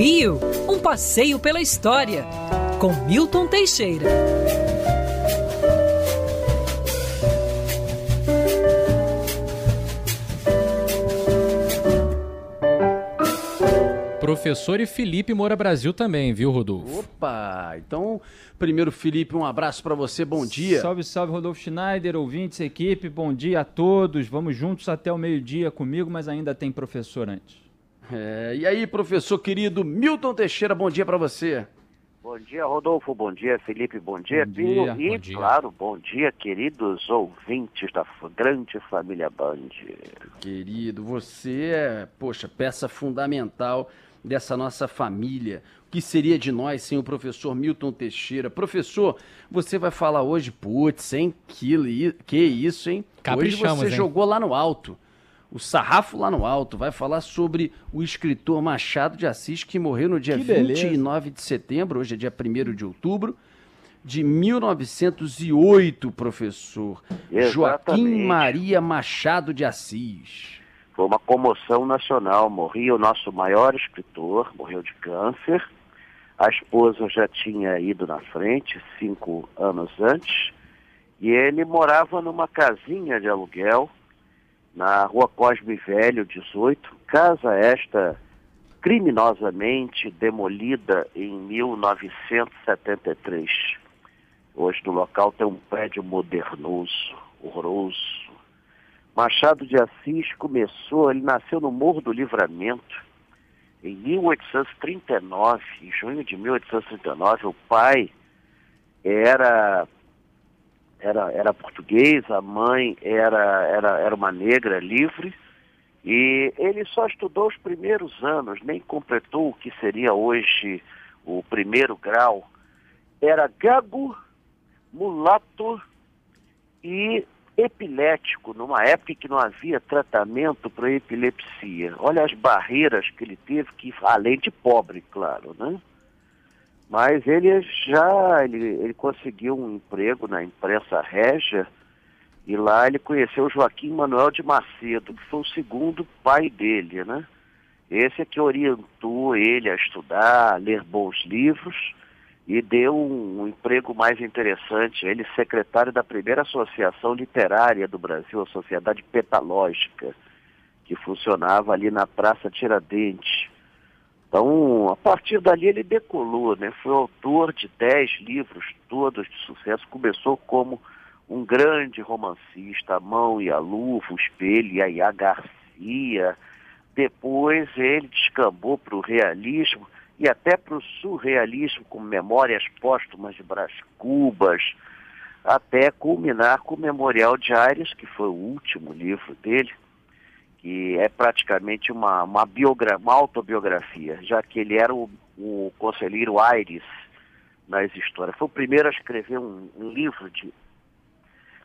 Rio, um passeio pela história, com Milton Teixeira. Professor e Felipe Moura Brasil também, viu, Rodolfo? Opa! Então, primeiro, Felipe, um abraço para você, bom dia. Salve, salve, Rodolfo Schneider, ouvintes, equipe, bom dia a todos. Vamos juntos até o meio-dia comigo, mas ainda tem professor antes. É, e aí, professor querido Milton Teixeira, bom dia para você. Bom dia, Rodolfo. Bom dia, Felipe. Bom dia, Bom Pinho. dia, E, bom dia. claro, bom dia, queridos ouvintes da grande família Band. Querido, você é, poxa, peça fundamental dessa nossa família. O que seria de nós sem o professor Milton Teixeira? Professor, você vai falar hoje, putz, hein? Que, li- que isso, hein? Caprichamos, hoje você hein? jogou lá no alto. O sarrafo lá no alto vai falar sobre o escritor Machado de Assis, que morreu no dia Que beleza. 29 de setembro, hoje é dia 1 de outubro, de 1908, professor. Joaquim Exatamente. Maria Machado de Assis. Foi uma comoção nacional. Morria o nosso maior escritor, morreu de câncer. A esposa já tinha ido na frente cinco anos antes. E ele morava numa casinha de aluguel na rua Cosme Velho, 18. Casa esta criminosamente demolida em 1973. Hoje no local tem um prédio modernoso, horroroso. Machado de Assis começou, ele nasceu no Morro do Livramento em 1839, em junho de 1839. O pai era era, era português, a mãe era, era, era uma negra livre, e ele só estudou os primeiros anos, nem completou o que seria hoje o primeiro grau. Era gago, mulato e epilético, numa época que não havia tratamento para epilepsia. Olha as barreiras que ele teve, que além de pobre, claro, né? Mas ele já ele, ele conseguiu um emprego na imprensa régia e lá ele conheceu Joaquim Manuel de Macedo, que foi o segundo pai dele, né? Esse é que orientou ele a estudar, a ler bons livros e deu um, um emprego mais interessante. Ele secretário da primeira associação literária do Brasil, a Sociedade Petalógica, que funcionava ali na Praça Tiradentes. Então, a partir dali ele decolou, né? Foi autor de dez livros, todos de sucesso. Começou como um grande romancista, A Mão e a Luva, O Espelho, Yaya Garcia. Depois ele descambou para o realismo e até para o surrealismo, com Memórias Póstumas de Brás Cubas, até culminar com o Memorial de Aires, que foi o último livro dele, que é praticamente uma, uma, biogra uma autobiografia, já que ele era o, o conselheiro Aires nas histórias. Foi o primeiro a escrever um, um livro de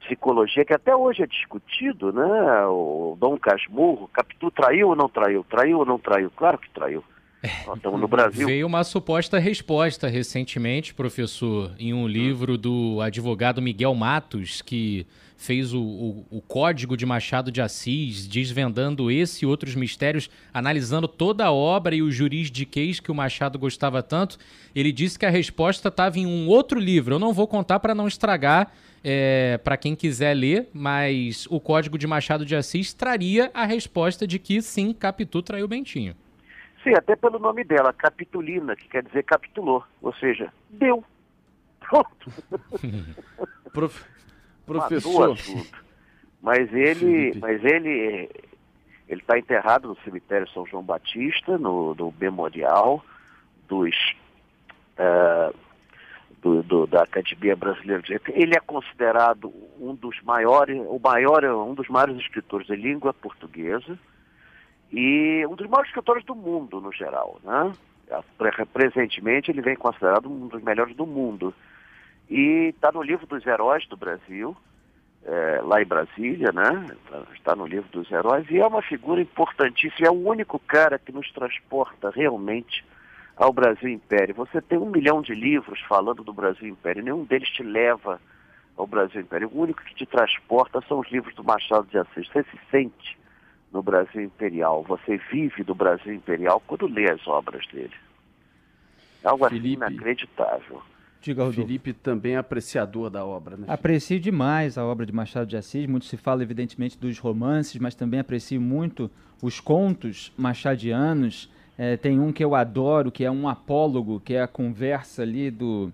psicologia que até hoje é discutido, né? O Dom Casmurro, Capitu traiu ou não traiu? Traiu ou não traiu? Claro que traiu. Estamos no Brasil. Veio uma suposta resposta recentemente, professor, em um livro do advogado Miguel Matos, que fez o, o, o Código de Machado de Assis, desvendando esse e outros mistérios, analisando toda a obra e o juridiquês que o Machado gostava tanto. Ele disse que a resposta estava em um outro livro. Eu não vou contar para não estragar é, para quem quiser ler, mas o Código de Machado de Assis traria a resposta de que sim, Capitu traiu Bentinho. Sim, até pelo nome dela, Capitulina, que quer dizer capitulou, ou seja, deu. Pronto. Prof... Professor. Mas ele, Felipe. mas ele, ele está enterrado no cemitério São João Batista, no, no memorial dos eh, do, do- da Academia Brasileira de Letras. Ele é considerado um dos maiores, o maior, um dos maiores escritores de língua portuguesa e um dos maiores escritores do mundo no geral, né? Pre- Presentemente ele vem considerado um dos melhores do mundo e está no livro dos heróis do Brasil, eh, lá em Brasília, né? Está no livro dos heróis e é uma figura importantíssima. É o único cara que nos transporta realmente ao Brasil Império. Você tem um milhão de livros falando do Brasil Império, nenhum deles te leva ao Brasil Império. O único que te transporta são os livros do Machado de Assis. Você se sente no Brasil Imperial, você vive do Brasil Imperial quando lê as obras dele. Algo Felipe, assim inacreditável. Diga, Rodolfo. Felipe também é apreciador da obra, né? Aprecio demais a obra de Machado de Assis. Muito se fala, evidentemente, dos romances, mas também aprecio muito os contos machadianos. É, tem um que eu adoro, que é um apólogo, que é a conversa ali do,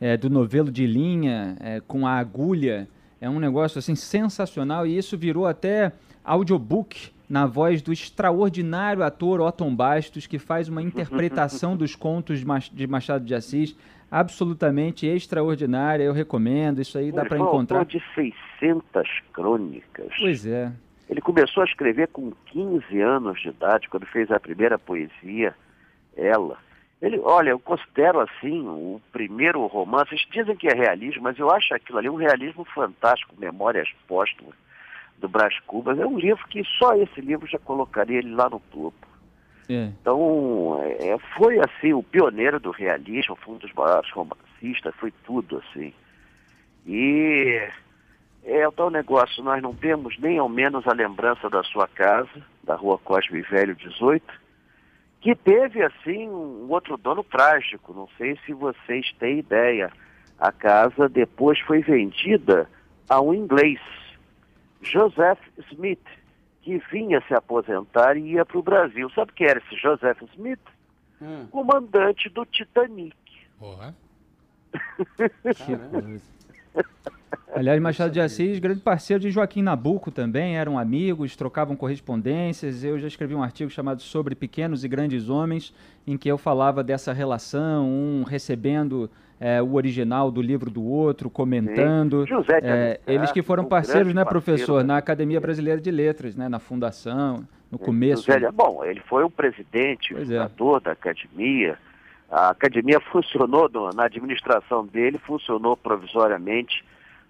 é, do novelo de linha é, com a agulha. É um negócio assim sensacional e isso virou até audiobook na voz do extraordinário ator Otton Bastos, que faz uma interpretação dos contos de Machado de Assis absolutamente extraordinária. Eu recomendo, isso aí dá para encontrar. De 600 crônicas. Pois é. Ele começou a escrever com 15 anos de idade, quando fez a primeira poesia, Ela. Ele, olha, eu considero assim o primeiro romance, eles dizem que é realismo, mas eu acho aquilo ali um realismo fantástico, Memórias Póstumas do Brás Cubas. É um livro que só esse livro já colocaria ele lá no topo. É. Então, é, foi assim, o pioneiro do realismo, foi um dos maiores romancistas, foi tudo assim. E é o tal negócio, nós não temos nem ao menos a lembrança da sua casa, da rua Cosme Velho 18, que teve assim um outro dono trágico, não sei se vocês têm ideia. A casa depois foi vendida a um inglês Joseph Smith, que vinha se aposentar e ia para o Brasil. Sabe quem era esse Joseph Smith? Hum. Comandante do Titanic. Porra. Aliás, Machado de Assis, grande parceiro de Joaquim Nabuco também, eram amigos, trocavam correspondências. Eu já escrevi um artigo chamado Sobre Pequenos e Grandes Homens, em que eu falava dessa relação, um recebendo é, o original do livro do outro, comentando. José é, eles que foram parceiros, né, professor, né? na Academia Brasileira de Letras, né, na fundação, no começo. José, bom, ele foi o presidente, o é. fundador é. da academia. A academia funcionou na administração dele, funcionou provisoriamente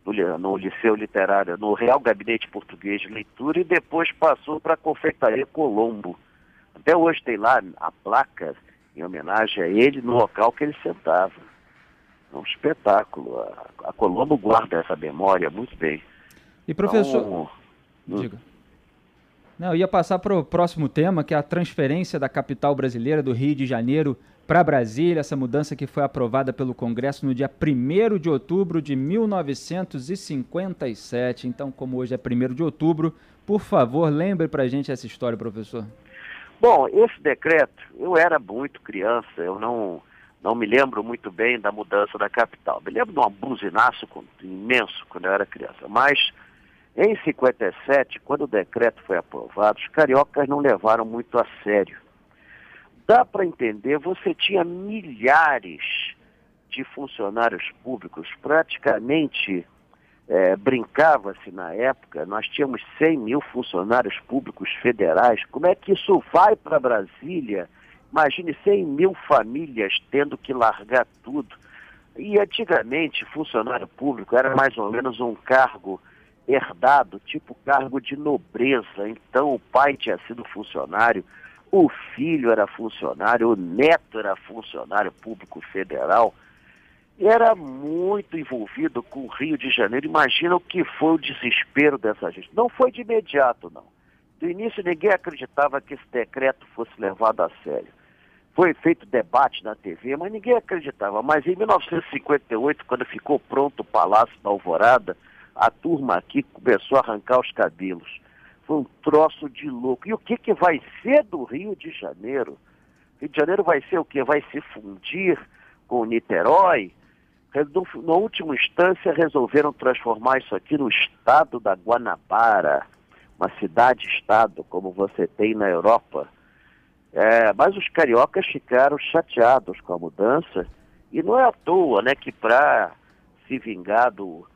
no, no Liceu Literário, no Real Gabinete Português de Leitura e depois passou para a Confeitaria Colombo. Até hoje tem lá a placa em homenagem a ele no local que ele sentava. É um espetáculo. A, a Colombo guarda essa memória muito bem. E professor. Então, hum. diga. Não, eu ia passar para o próximo tema, que é a transferência da capital brasileira do Rio de Janeiro para Brasília, essa mudança que foi aprovada pelo Congresso no dia 1 de outubro de 1957. Então, como hoje é 1 de outubro, por favor, lembre para a gente essa história, professor. Bom, esse decreto, eu era muito criança, eu não, não me lembro muito bem da mudança da capital. Me lembro de um buzinaço imenso quando eu era criança, mas em 57, quando o decreto foi aprovado, os cariocas não levaram muito a sério dá para entender, você tinha milhares de funcionários públicos, praticamente é, brincava-se na época, nós tínhamos 100 mil funcionários públicos federais. Como é que isso vai para Brasília? Imagine 100 mil famílias tendo que largar tudo. E antigamente, funcionário público era mais ou menos um cargo herdado, tipo cargo de nobreza. Então, o pai tinha sido funcionário, o filho era funcionário, o neto era funcionário público federal, era muito envolvido com o Rio de Janeiro. Imagina o que foi o desespero dessa gente. Não foi de imediato, não. Do início ninguém acreditava que esse decreto fosse levado a sério. Foi feito debate na TV, mas ninguém acreditava. Mas em 1958, quando ficou pronto o Palácio da Alvorada, a turma aqui começou a arrancar os cabelos. Foi um troço de louco. E o que, que vai ser do Rio de Janeiro? Rio de Janeiro vai ser o que? Vai se fundir com Niterói? Na última instância, resolveram transformar isso aqui no estado da Guanabara, uma cidade-estado, como você tem na Europa. É, mas os cariocas ficaram chateados com a mudança, e não é à toa né, que para se vingar do,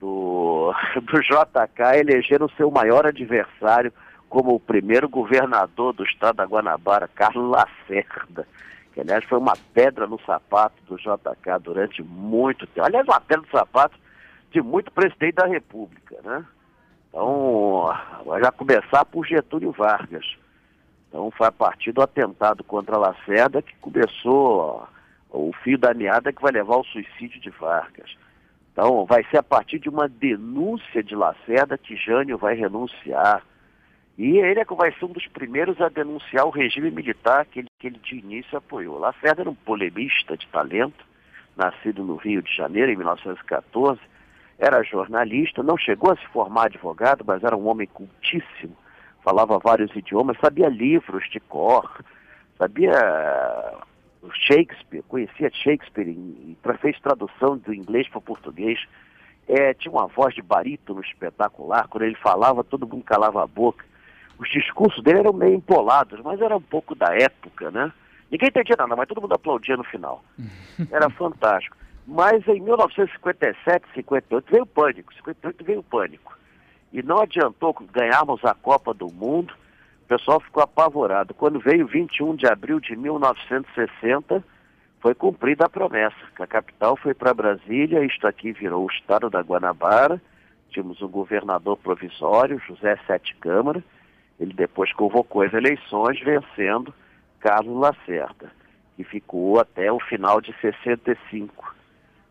do, do JK elegeram seu maior adversário como o primeiro governador do estado da Guanabara, Carlos Lacerda, que aliás foi uma pedra no sapato do JK durante muito tempo. Aliás, uma pedra no sapato de muito presidente da República, né? Então, vai já começar por Getúlio Vargas. Então, foi a partir do atentado contra Lacerda que começou ó, o fio da meada que vai levar ao suicídio de Vargas. Então, vai ser a partir de uma denúncia de Lacerda que Jânio vai renunciar. E ele é que vai ser um dos primeiros a denunciar o regime militar que ele, que ele de início apoiou. Lacerda era um polemista de talento, nascido no Rio de Janeiro em 1914, era jornalista, não chegou a se formar advogado, mas era um homem cultíssimo, falava vários idiomas, sabia livros de cor, sabia Shakespeare, conhecia Shakespeare e fez tradução do inglês para o português. É, tinha uma voz de barítono espetacular, quando ele falava, todo mundo calava a boca. Os discursos dele eram meio empolados, mas era um pouco da época, né? Ninguém entendia nada, mas todo mundo aplaudia no final. Era fantástico. Mas em 1957, 58 veio o pânico, 58 veio o pânico. E não adiantou ganharmos a Copa do Mundo, o pessoal ficou apavorado. Quando veio 21 de abril de 1960, foi cumprida a promessa, a capital foi para Brasília, isto aqui virou o estado da Guanabara, tínhamos um governador provisório, José Sete Câmara, ele depois convocou as eleições, vencendo Carlos Lacerda, que ficou até o final de 65,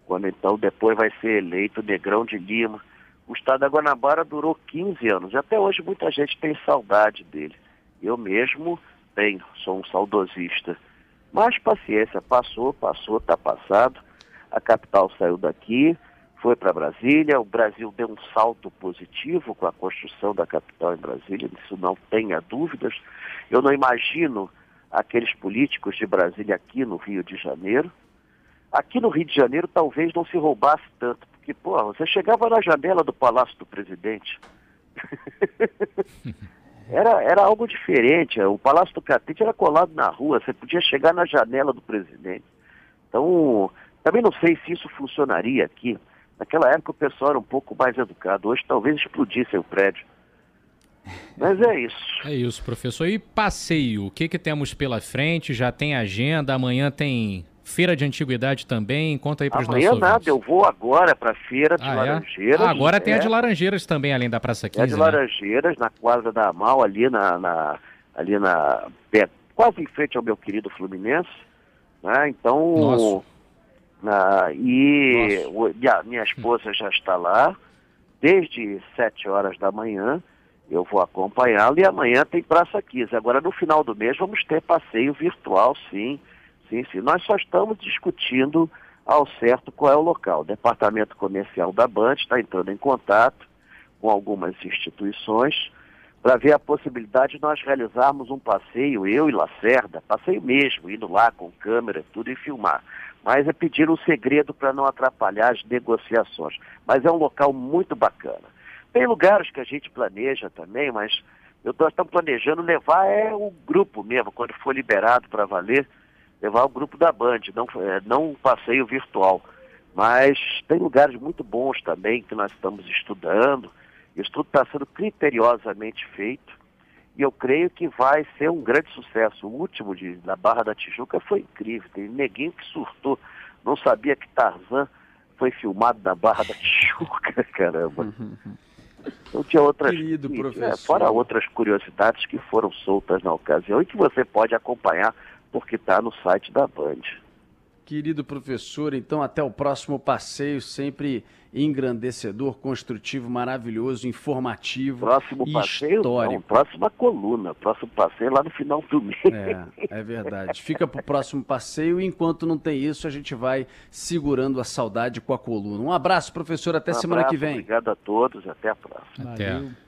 quando então depois vai ser eleito Negrão de Lima. O estado da Guanabara durou 15 anos, e até hoje muita gente tem saudade dele. Eu mesmo tenho, sou um saudosista. Mas paciência, passou, passou, está passado. A capital saiu daqui, foi para Brasília. O Brasil deu um salto positivo com a construção da capital em Brasília, isso não tenha dúvidas. Eu não imagino aqueles políticos de Brasília aqui no Rio de Janeiro. Aqui no Rio de Janeiro talvez não se roubasse tanto, porque, pô, você chegava na janela do Palácio do Presidente. era, era algo diferente. O Palácio do Catete era colado na rua, você podia chegar na janela do presidente. Então, também não sei se isso funcionaria aqui. Naquela época o pessoal era um pouco mais educado, hoje talvez explodisse o prédio. Mas é isso. É isso, professor. E passeio, o que, que temos pela frente? Já tem agenda, amanhã tem Feira de Antiguidade também, conta aí para os nossos Amanhã nada, eu vou agora para a Feira de ah, Laranjeiras. É? Ah, agora é. tem a de Laranjeiras também, além da Praça 15, É a de né? Laranjeiras, na quadra da Amal, ali na, na ali na quase em frente ao meu querido Fluminense, né? Então, Nossa. na, e o, minha, minha esposa já está lá desde 7 horas da manhã. Eu vou acompanhá-lo e amanhã tem Praça 15. Agora, no final do mês, vamos ter passeio virtual, sim. Sim, sim. Nós só estamos discutindo ao certo qual é o local. O Departamento Comercial da Band está entrando em contato com algumas instituições para ver a possibilidade de nós realizarmos um passeio, eu e Lacerda, passeio mesmo, indo lá com câmera, tudo e filmar. Mas é pedir um segredo para não atrapalhar as negociações. Mas é um local muito bacana. Tem lugares que a gente planeja também, mas eu estamos planejando levar é o grupo mesmo, quando for liberado para valer, levar o grupo da Band, não, é, não um passeio virtual. Mas tem lugares muito bons também que nós estamos estudando. Isso tudo está sendo criteriosamente feito e eu creio que vai ser um grande sucesso. O último de, da Barra da Tijuca foi incrível. Tem neguinho que surtou, não sabia que Tarzan foi filmado na Barra da Tijuca, caramba. Então tinha outras, Querido e, professor. é, fora outras curiosidades que foram soltas na ocasião e que você pode acompanhar porque está no site da Band. Querido professor, então até o próximo passeio, sempre engrandecedor, construtivo, maravilhoso, informativo. Próximo e passeio, histórico. não, próxima coluna, próximo passeio lá no final do mês. É, é verdade. Fica pro próximo passeio e enquanto não tem isso, a gente vai segurando a saudade com a coluna. Um abraço, professor, até Um semana que abraço, vem. Obrigado a todos, até a próxima. Até. Valeu.